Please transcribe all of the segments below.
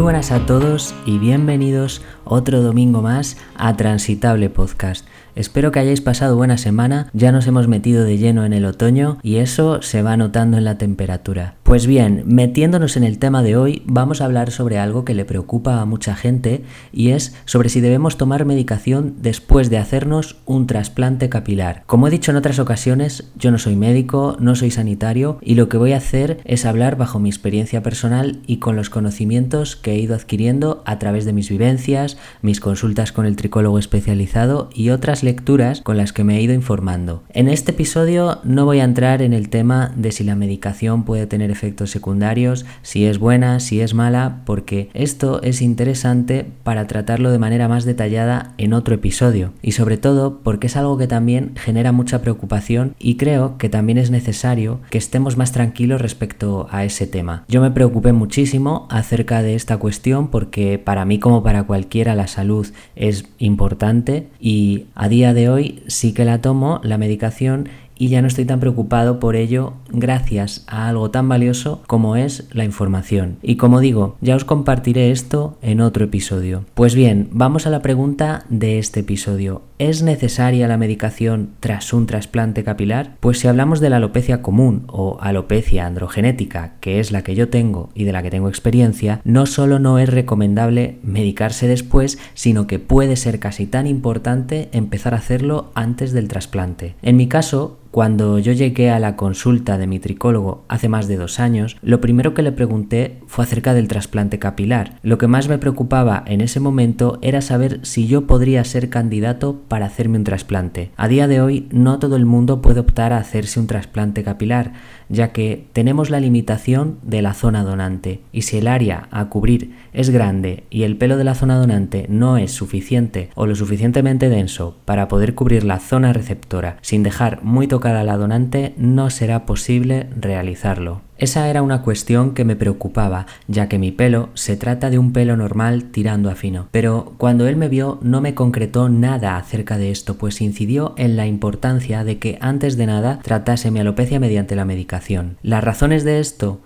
buenas a todos y bienvenidos otro domingo más a Transitable Podcast. Espero que hayáis pasado buena semana, ya nos hemos metido de lleno en el otoño y eso se va notando en la temperatura. Pues bien, metiéndonos en el tema de hoy, vamos a hablar sobre algo que le preocupa a mucha gente y es sobre si debemos tomar medicación después de hacernos un trasplante capilar. Como he dicho en otras ocasiones, yo no soy médico, no soy sanitario y lo que voy a hacer es hablar bajo mi experiencia personal y con los conocimientos que he ido adquiriendo a través de mis vivencias, mis consultas con el tricólogo especializado y otras lecturas con las que me he ido informando. En este episodio no voy a entrar en el tema de si la medicación puede tener efectos secundarios, si es buena, si es mala, porque esto es interesante para tratarlo de manera más detallada en otro episodio. Y sobre todo porque es algo que también genera mucha preocupación y creo que también es necesario que estemos más tranquilos respecto a ese tema. Yo me preocupé muchísimo acerca de esta cuestión porque para mí como para cualquiera la salud es importante y a día de hoy sí que la tomo, la medicación, y ya no estoy tan preocupado por ello gracias a algo tan valioso como es la información. Y como digo, ya os compartiré esto en otro episodio. Pues bien, vamos a la pregunta de este episodio. ¿Es necesaria la medicación tras un trasplante capilar? Pues si hablamos de la alopecia común o alopecia androgenética, que es la que yo tengo y de la que tengo experiencia, no solo no es recomendable medicarse después, sino que puede ser casi tan importante empezar a hacerlo antes del trasplante. En mi caso, cuando yo llegué a la consulta de mi tricólogo hace más de dos años, lo primero que le pregunté fue acerca del trasplante capilar. Lo que más me preocupaba en ese momento era saber si yo podría ser candidato para hacerme un trasplante. A día de hoy no todo el mundo puede optar a hacerse un trasplante capilar, ya que tenemos la limitación de la zona donante y si el área a cubrir es grande y el pelo de la zona donante no es suficiente o lo suficientemente denso para poder cubrir la zona receptora sin dejar muy tocada la donante, no será posible realizarlo. Esa era una cuestión que me preocupaba, ya que mi pelo se trata de un pelo normal tirando a fino. Pero cuando él me vio no me concretó nada acerca de esto, pues incidió en la importancia de que antes de nada tratase mi alopecia mediante la medicación. Las razones de esto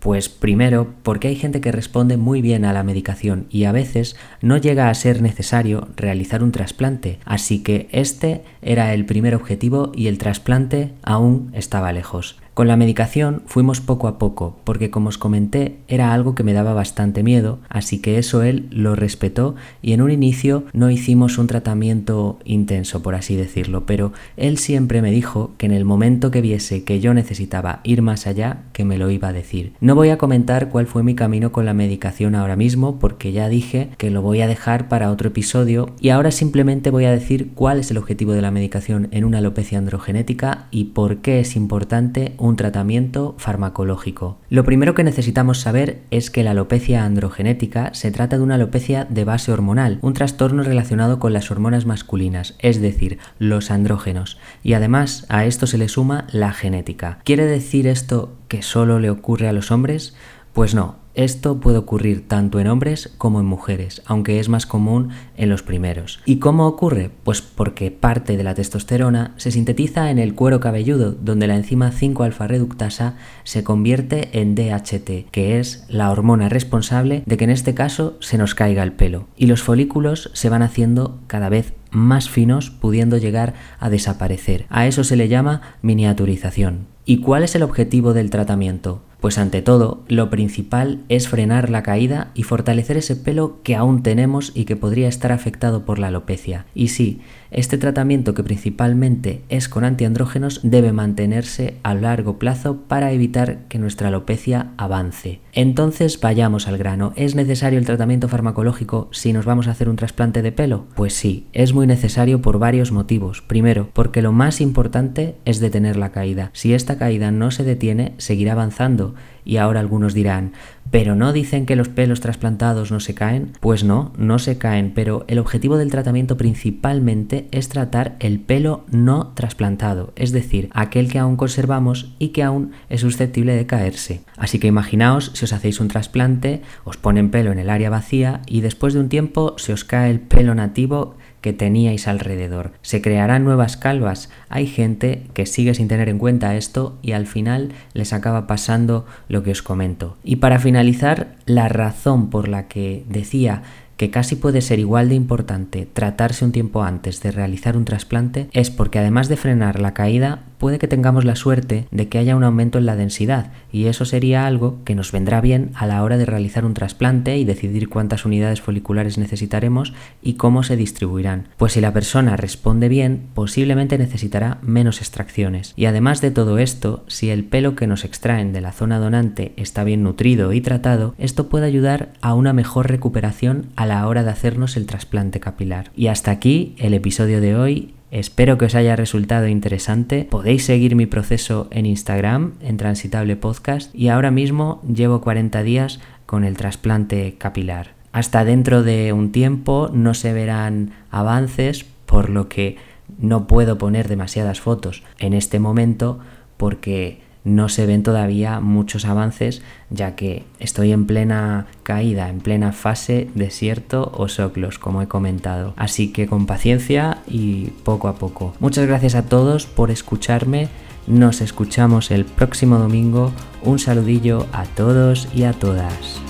pues primero, porque hay gente que responde muy bien a la medicación y a veces no llega a ser necesario realizar un trasplante, así que este era el primer objetivo y el trasplante aún estaba lejos. Con la medicación fuimos poco a poco, porque como os comenté era algo que me daba bastante miedo, así que eso él lo respetó y en un inicio no hicimos un tratamiento intenso, por así decirlo, pero él siempre me dijo que en el momento que viese que yo necesitaba ir más allá, que me lo iba a decir. No voy a comentar cuál fue mi camino con la medicación ahora mismo, porque ya dije que lo voy a dejar para otro episodio y ahora simplemente voy a decir cuál es el objetivo de la medicación en una alopecia androgenética y por qué es importante un tratamiento farmacológico. Lo primero que necesitamos saber es que la alopecia androgenética se trata de una alopecia de base hormonal, un trastorno relacionado con las hormonas masculinas, es decir, los andrógenos, y además a esto se le suma la genética. ¿Quiere decir esto que solo le ocurre a los hombres? Pues no, esto puede ocurrir tanto en hombres como en mujeres, aunque es más común en los primeros. ¿Y cómo ocurre? Pues porque parte de la testosterona se sintetiza en el cuero cabelludo, donde la enzima 5-alfa reductasa se convierte en DHT, que es la hormona responsable de que en este caso se nos caiga el pelo. Y los folículos se van haciendo cada vez más finos, pudiendo llegar a desaparecer. A eso se le llama miniaturización. ¿Y cuál es el objetivo del tratamiento? Pues ante todo, lo principal es frenar la caída y fortalecer ese pelo que aún tenemos y que podría estar afectado por la alopecia. Y sí, este tratamiento que principalmente es con antiandrógenos debe mantenerse a largo plazo para evitar que nuestra alopecia avance. Entonces vayamos al grano. ¿Es necesario el tratamiento farmacológico si nos vamos a hacer un trasplante de pelo? Pues sí, es muy necesario por varios motivos. Primero, porque lo más importante es detener la caída. Si esta caída no se detiene, seguirá avanzando y ahora algunos dirán, ¿pero no dicen que los pelos trasplantados no se caen? Pues no, no se caen, pero el objetivo del tratamiento principalmente es tratar el pelo no trasplantado, es decir, aquel que aún conservamos y que aún es susceptible de caerse. Así que imaginaos si os hacéis un trasplante, os ponen pelo en el área vacía y después de un tiempo se os cae el pelo nativo que teníais alrededor. ¿Se crearán nuevas calvas? Hay gente que sigue sin tener en cuenta esto y al final les acaba pasando lo que os comento. Y para finalizar, la razón por la que decía que casi puede ser igual de importante tratarse un tiempo antes de realizar un trasplante es porque además de frenar la caída, puede que tengamos la suerte de que haya un aumento en la densidad y eso sería algo que nos vendrá bien a la hora de realizar un trasplante y decidir cuántas unidades foliculares necesitaremos y cómo se distribuirán. Pues si la persona responde bien, posiblemente necesitará menos extracciones. Y además de todo esto, si el pelo que nos extraen de la zona donante está bien nutrido y tratado, esto puede ayudar a una mejor recuperación la hora de hacernos el trasplante capilar. Y hasta aquí el episodio de hoy Espero que os haya resultado interesante. Podéis seguir mi proceso en Instagram, en Transitable Podcast, y ahora mismo llevo 40 días con el trasplante capilar. Hasta dentro de un tiempo no se verán avances, por lo que no puedo poner demasiadas fotos en este momento porque no se ven todavía muchos avances ya que estoy en plena caída, en plena fase desierto o soclos, como he comentado. Así que con paciencia y poco a poco. Muchas gracias a todos por escucharme. Nos escuchamos el próximo domingo. Un saludillo a todos y a todas.